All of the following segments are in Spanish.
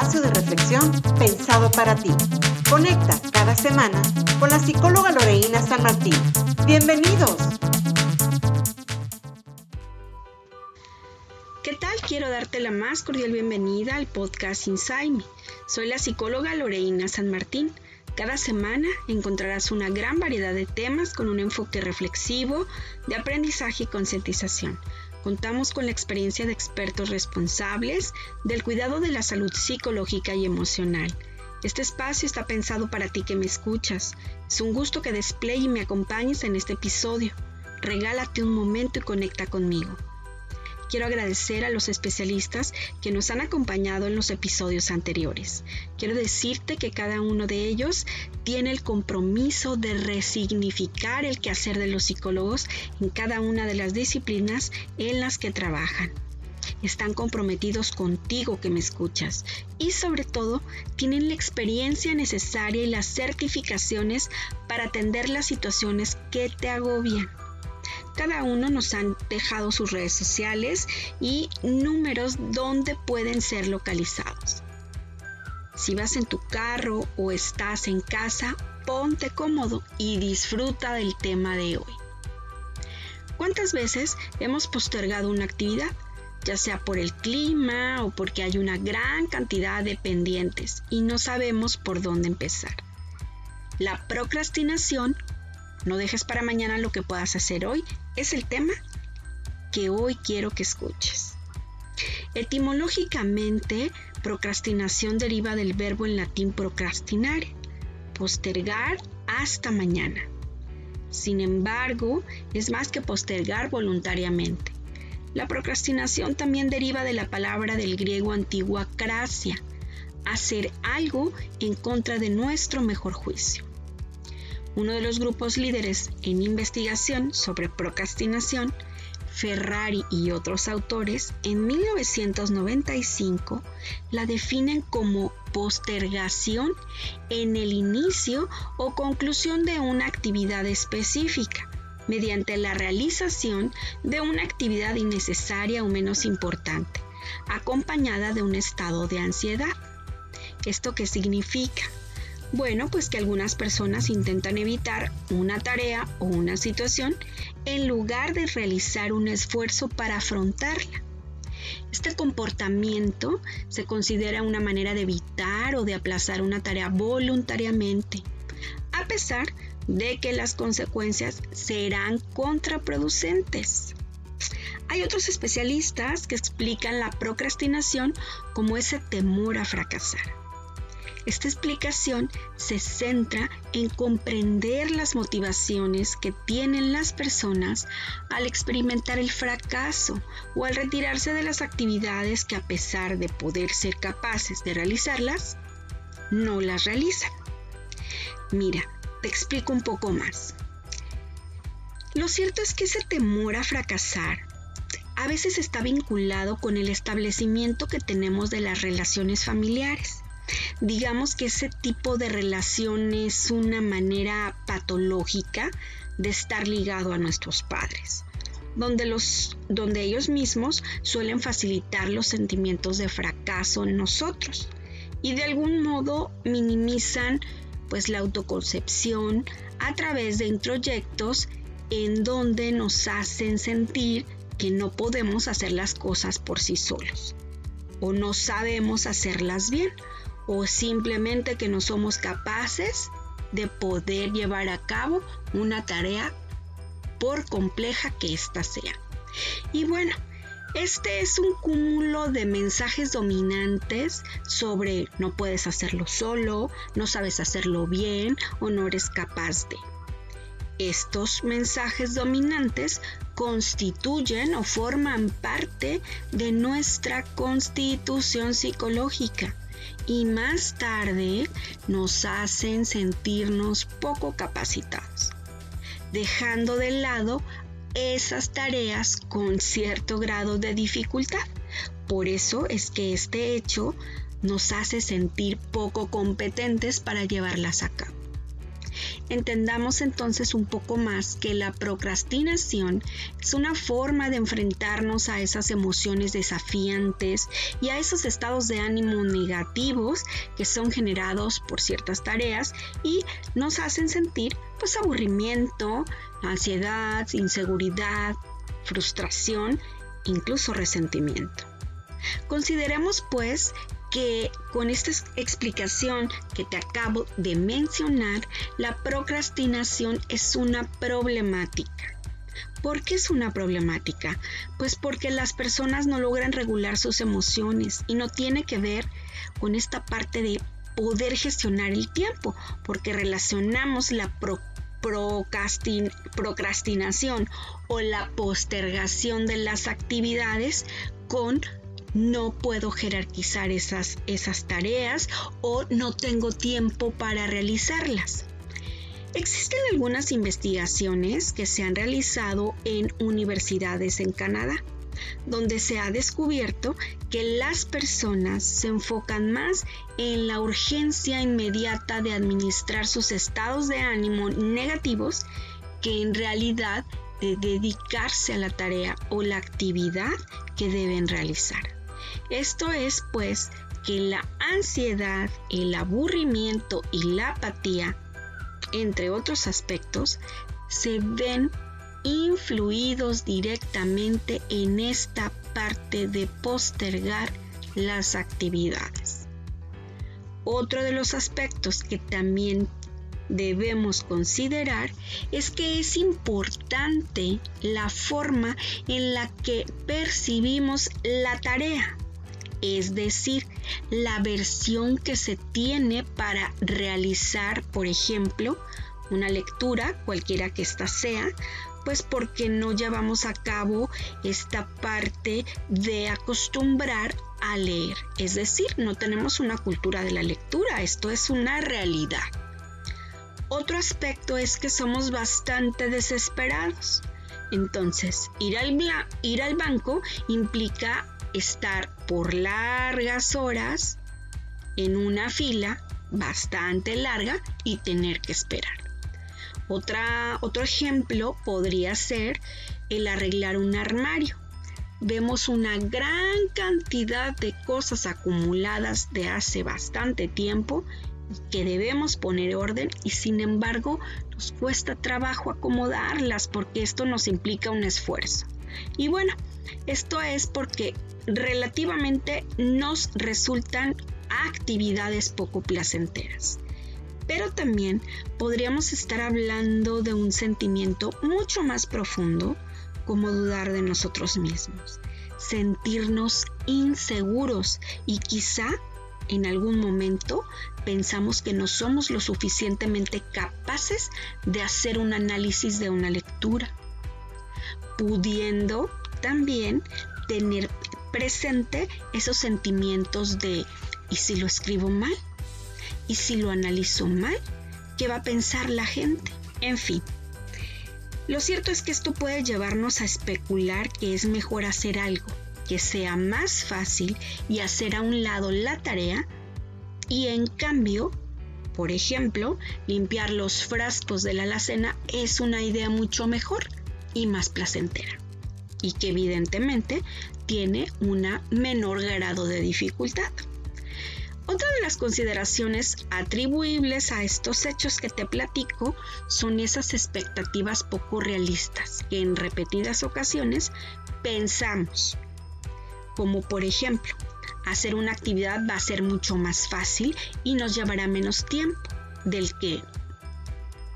espacio de reflexión pensado para ti. Conecta cada semana con la psicóloga Loreína San Martín. Bienvenidos. ¿Qué tal? Quiero darte la más cordial bienvenida al podcast Inside. Soy la psicóloga Loreína San Martín. Cada semana encontrarás una gran variedad de temas con un enfoque reflexivo, de aprendizaje y concientización Contamos con la experiencia de expertos responsables del cuidado de la salud psicológica y emocional. Este espacio está pensado para ti que me escuchas. Es un gusto que despliegue y me acompañes en este episodio. Regálate un momento y conecta conmigo. Quiero agradecer a los especialistas que nos han acompañado en los episodios anteriores. Quiero decirte que cada uno de ellos tiene el compromiso de resignificar el quehacer de los psicólogos en cada una de las disciplinas en las que trabajan están comprometidos contigo que me escuchas y sobre todo tienen la experiencia necesaria y las certificaciones para atender las situaciones que te agobian. Cada uno nos han dejado sus redes sociales y números donde pueden ser localizados. Si vas en tu carro o estás en casa, ponte cómodo y disfruta del tema de hoy. ¿Cuántas veces hemos postergado una actividad? ya sea por el clima o porque hay una gran cantidad de pendientes y no sabemos por dónde empezar. La procrastinación no dejes para mañana lo que puedas hacer hoy. Es el tema que hoy quiero que escuches. Etimológicamente, procrastinación deriva del verbo en latín procrastinar, postergar hasta mañana. Sin embargo, es más que postergar voluntariamente. La procrastinación también deriva de la palabra del griego antiguo cracia, hacer algo en contra de nuestro mejor juicio uno de los grupos líderes en investigación sobre procrastinación, Ferrari y otros autores, en 1995 la definen como postergación en el inicio o conclusión de una actividad específica mediante la realización de una actividad innecesaria o menos importante, acompañada de un estado de ansiedad. ¿Esto qué significa? Bueno, pues que algunas personas intentan evitar una tarea o una situación en lugar de realizar un esfuerzo para afrontarla. Este comportamiento se considera una manera de evitar o de aplazar una tarea voluntariamente, a pesar de que las consecuencias serán contraproducentes. Hay otros especialistas que explican la procrastinación como ese temor a fracasar. Esta explicación se centra en comprender las motivaciones que tienen las personas al experimentar el fracaso o al retirarse de las actividades que a pesar de poder ser capaces de realizarlas, no las realizan. Mira, te explico un poco más. Lo cierto es que ese temor a fracasar a veces está vinculado con el establecimiento que tenemos de las relaciones familiares digamos que ese tipo de relación es una manera patológica de estar ligado a nuestros padres. Donde, los, donde ellos mismos suelen facilitar los sentimientos de fracaso en nosotros y de algún modo minimizan pues la autoconcepción a través de introyectos en donde nos hacen sentir que no podemos hacer las cosas por sí solos o no sabemos hacerlas bien o simplemente que no somos capaces de poder llevar a cabo una tarea por compleja que ésta sea. Y bueno, este es un cúmulo de mensajes dominantes sobre no puedes hacerlo solo, no sabes hacerlo bien o no eres capaz de. Estos mensajes dominantes constituyen o forman parte de nuestra constitución psicológica y más tarde nos hacen sentirnos poco capacitados, dejando de lado esas tareas con cierto grado de dificultad. Por eso es que este hecho nos hace sentir poco competentes para llevarlas a cabo. Entendamos entonces un poco más que la procrastinación es una forma de enfrentarnos a esas emociones desafiantes y a esos estados de ánimo negativos que son generados por ciertas tareas y nos hacen sentir pues aburrimiento, ansiedad, inseguridad, frustración, incluso resentimiento. Consideremos pues que con esta explicación que te acabo de mencionar, la procrastinación es una problemática. ¿Por qué es una problemática? Pues porque las personas no logran regular sus emociones y no tiene que ver con esta parte de poder gestionar el tiempo, porque relacionamos la procrastinación o la postergación de las actividades con no puedo jerarquizar esas, esas tareas o no tengo tiempo para realizarlas. Existen algunas investigaciones que se han realizado en universidades en Canadá, donde se ha descubierto que las personas se enfocan más en la urgencia inmediata de administrar sus estados de ánimo negativos que en realidad de dedicarse a la tarea o la actividad que deben realizar. Esto es pues que la ansiedad, el aburrimiento y la apatía, entre otros aspectos, se ven influidos directamente en esta parte de postergar las actividades. Otro de los aspectos que también debemos considerar es que es importante la forma en la que percibimos la tarea es decir, la versión que se tiene para realizar, por ejemplo, una lectura, cualquiera que ésta sea, pues porque no llevamos a cabo esta parte de acostumbrar a leer. Es decir, no tenemos una cultura de la lectura, esto es una realidad. Otro aspecto es que somos bastante desesperados. Entonces, ir al, ir al banco implica estar por largas horas en una fila bastante larga y tener que esperar. Otro ejemplo podría ser el arreglar un armario. Vemos una gran cantidad de cosas acumuladas de hace bastante tiempo que debemos poner orden y sin embargo nos cuesta trabajo acomodarlas porque esto nos implica un esfuerzo. Y bueno, esto es porque relativamente nos resultan actividades poco placenteras. Pero también podríamos estar hablando de un sentimiento mucho más profundo como dudar de nosotros mismos, sentirnos inseguros y quizá en algún momento pensamos que no somos lo suficientemente capaces de hacer un análisis de una lectura, pudiendo también tener presente esos sentimientos de ¿y si lo escribo mal? ¿Y si lo analizo mal? ¿Qué va a pensar la gente? En fin. Lo cierto es que esto puede llevarnos a especular que es mejor hacer algo que sea más fácil y hacer a un lado la tarea y en cambio, por ejemplo, limpiar los frascos de la alacena es una idea mucho mejor y más placentera y que evidentemente tiene un menor grado de dificultad. Otra de las consideraciones atribuibles a estos hechos que te platico son esas expectativas poco realistas que en repetidas ocasiones pensamos, como por ejemplo, hacer una actividad va a ser mucho más fácil y nos llevará menos tiempo del que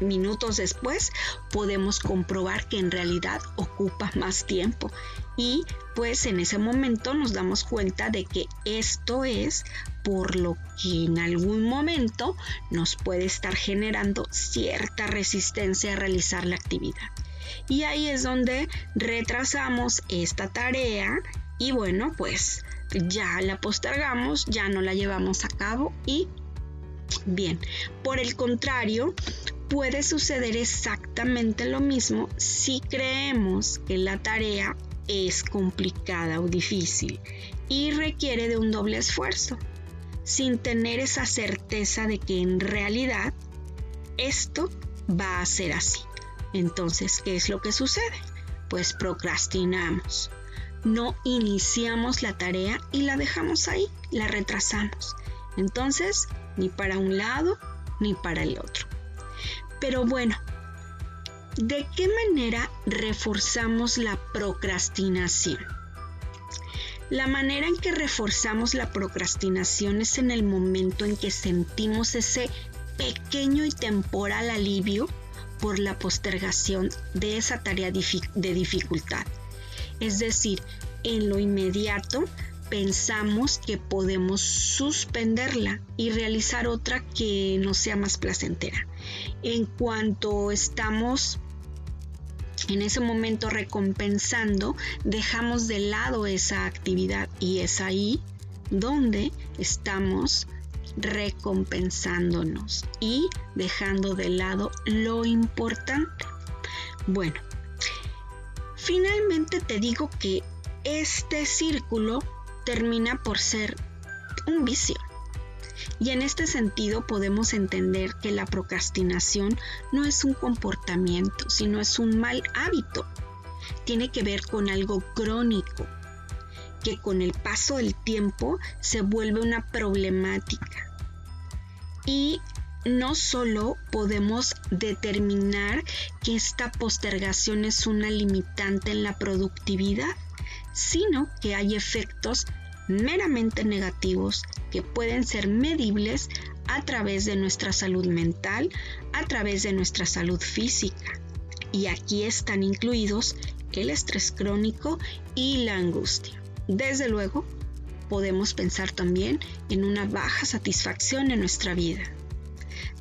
minutos después podemos comprobar que en realidad ocupa más tiempo y pues en ese momento nos damos cuenta de que esto es por lo que en algún momento nos puede estar generando cierta resistencia a realizar la actividad. Y ahí es donde retrasamos esta tarea y bueno pues ya la postergamos, ya no la llevamos a cabo y bien, por el contrario, Puede suceder exactamente lo mismo si creemos que la tarea es complicada o difícil y requiere de un doble esfuerzo, sin tener esa certeza de que en realidad esto va a ser así. Entonces, ¿qué es lo que sucede? Pues procrastinamos. No iniciamos la tarea y la dejamos ahí, la retrasamos. Entonces, ni para un lado ni para el otro. Pero bueno, ¿de qué manera reforzamos la procrastinación? La manera en que reforzamos la procrastinación es en el momento en que sentimos ese pequeño y temporal alivio por la postergación de esa tarea de dificultad. Es decir, en lo inmediato pensamos que podemos suspenderla y realizar otra que no sea más placentera. En cuanto estamos en ese momento recompensando, dejamos de lado esa actividad y es ahí donde estamos recompensándonos y dejando de lado lo importante. Bueno, finalmente te digo que este círculo termina por ser un vicio. Y en este sentido podemos entender que la procrastinación no es un comportamiento, sino es un mal hábito. Tiene que ver con algo crónico, que con el paso del tiempo se vuelve una problemática. Y no solo podemos determinar que esta postergación es una limitante en la productividad, sino que hay efectos meramente negativos que pueden ser medibles a través de nuestra salud mental, a través de nuestra salud física. Y aquí están incluidos el estrés crónico y la angustia. Desde luego, podemos pensar también en una baja satisfacción en nuestra vida.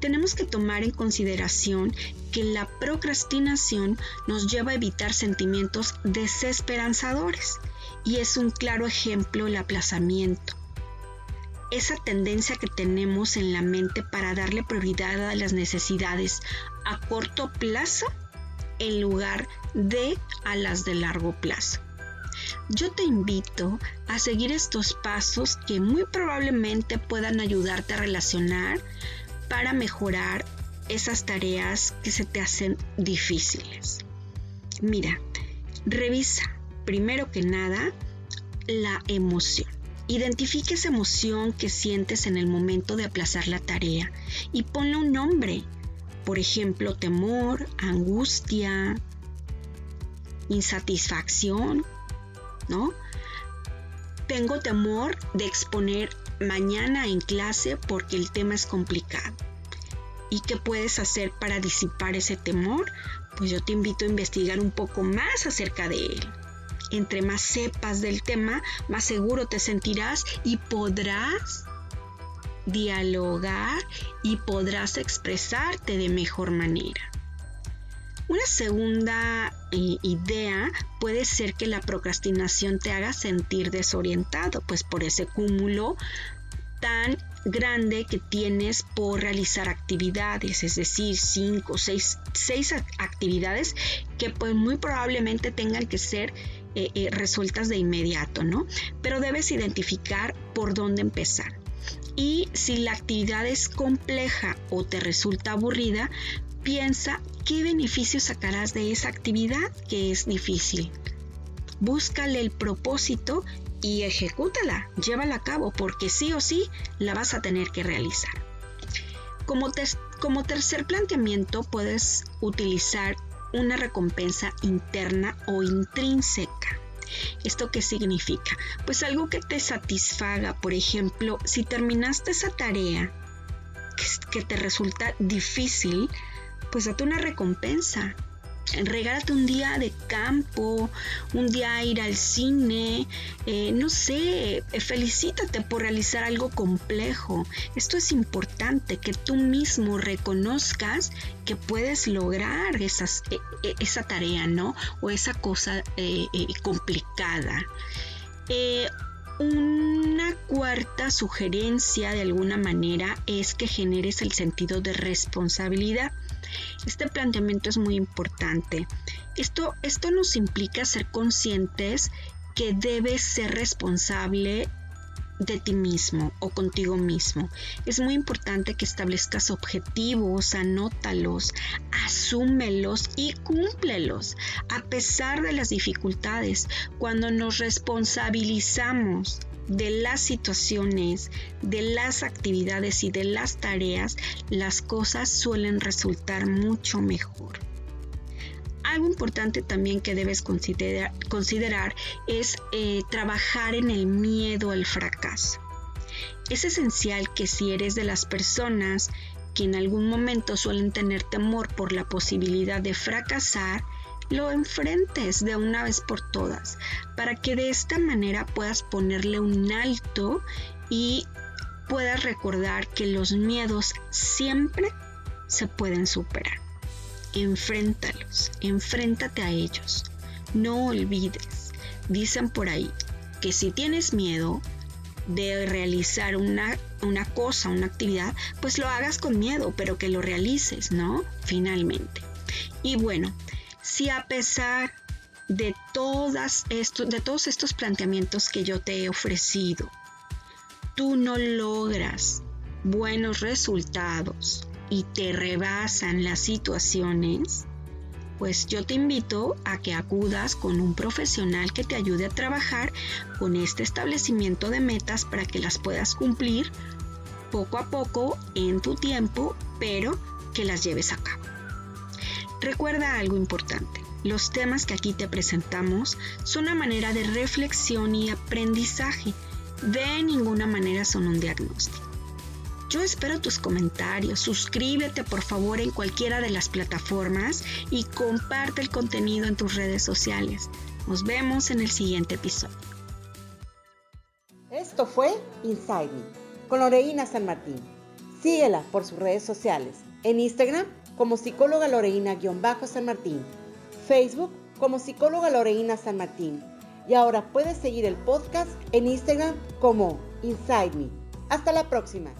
Tenemos que tomar en consideración que la procrastinación nos lleva a evitar sentimientos desesperanzadores y es un claro ejemplo el aplazamiento. Esa tendencia que tenemos en la mente para darle prioridad a las necesidades a corto plazo en lugar de a las de largo plazo. Yo te invito a seguir estos pasos que muy probablemente puedan ayudarte a relacionar para mejorar esas tareas que se te hacen difíciles. Mira, revisa primero que nada, la emoción. Identifica esa emoción que sientes en el momento de aplazar la tarea y ponle un nombre. Por ejemplo, temor, angustia, insatisfacción, ¿no? Tengo temor de exponer mañana en clase porque el tema es complicado. ¿Y qué puedes hacer para disipar ese temor? Pues yo te invito a investigar un poco más acerca de él entre más sepas del tema, más seguro te sentirás y podrás dialogar y podrás expresarte de mejor manera. Una segunda idea puede ser que la procrastinación te haga sentir desorientado, pues por ese cúmulo tan grande que tienes por realizar actividades, es decir, cinco, seis, seis actividades que pues muy probablemente tengan que ser eh, resueltas de inmediato, ¿no? Pero debes identificar por dónde empezar. Y si la actividad es compleja o te resulta aburrida, piensa qué beneficios sacarás de esa actividad que es difícil. Búscale el propósito y ejecútala, llévala a cabo, porque sí o sí la vas a tener que realizar. Como, como tercer planteamiento puedes utilizar una recompensa interna o intrínseca. ¿Esto qué significa? Pues algo que te satisfaga. Por ejemplo, si terminaste esa tarea que, te resulta difícil, pues date una recompensa regálate un día de campo, un día a ir al cine, eh, no sé, eh, felicítate por realizar algo complejo. Esto es importante, que tú mismo reconozcas que puedes lograr e, e, esa tarea, ¿no? O esa cosa eh, complicada. Una cuarta sugerencia de alguna manera es que generes el sentido de responsabilidad. Este planteamiento es muy importante. Esto, esto nos implica ser conscientes que debes ser responsable de ti mismo o contigo mismo. Es muy importante que establezcas objetivos, anótalos, asúmelos y cúmplelos. A pesar de las dificultades, cuando nos responsabilizamos de las situaciones, de las actividades y de las tareas, las cosas suelen resultar mucho mejor. Algo importante también que debes considerar, es eh, trabajar en el miedo al fracaso. Es esencial que si eres de las personas que en algún momento suelen tener temor por la posibilidad de fracasar, lo enfrentes de una vez por todas, para que de esta manera puedas ponerle un alto y puedas recordar que los miedos siempre se pueden superar. Enfréntalos, enfréntate a ellos. No olvides, dicen por ahí, que si tienes miedo de realizar una, una cosa, una actividad, pues lo hagas con miedo, pero que lo realices, ¿no? Finalmente. Y bueno, si a pesar de, todos estos planteamientos que yo te he ofrecido, tú no logras buenos resultados y te rebasan las situaciones, pues yo te invito a que acudas con un profesional que te ayude a trabajar con este establecimiento de metas para que las puedas cumplir poco a poco en tu tiempo, pero que las lleves a cabo. Recuerda algo importante. Los temas que aquí te presentamos son una manera de reflexión y aprendizaje. De ninguna manera son un diagnóstico. Yo espero tus comentarios, suscríbete por favor en cualquiera de las plataformas y comparte el contenido en tus redes sociales. Nos vemos en el siguiente episodio. Esto fue Inside Me con Loreina San Martín. Síguela por sus redes sociales. En Instagram como psicóloga Loreina-San Martín. Facebook como psicóloga Loreina San Martín. Y ahora puedes seguir el podcast en Instagram como Inside Me. Hasta la próxima.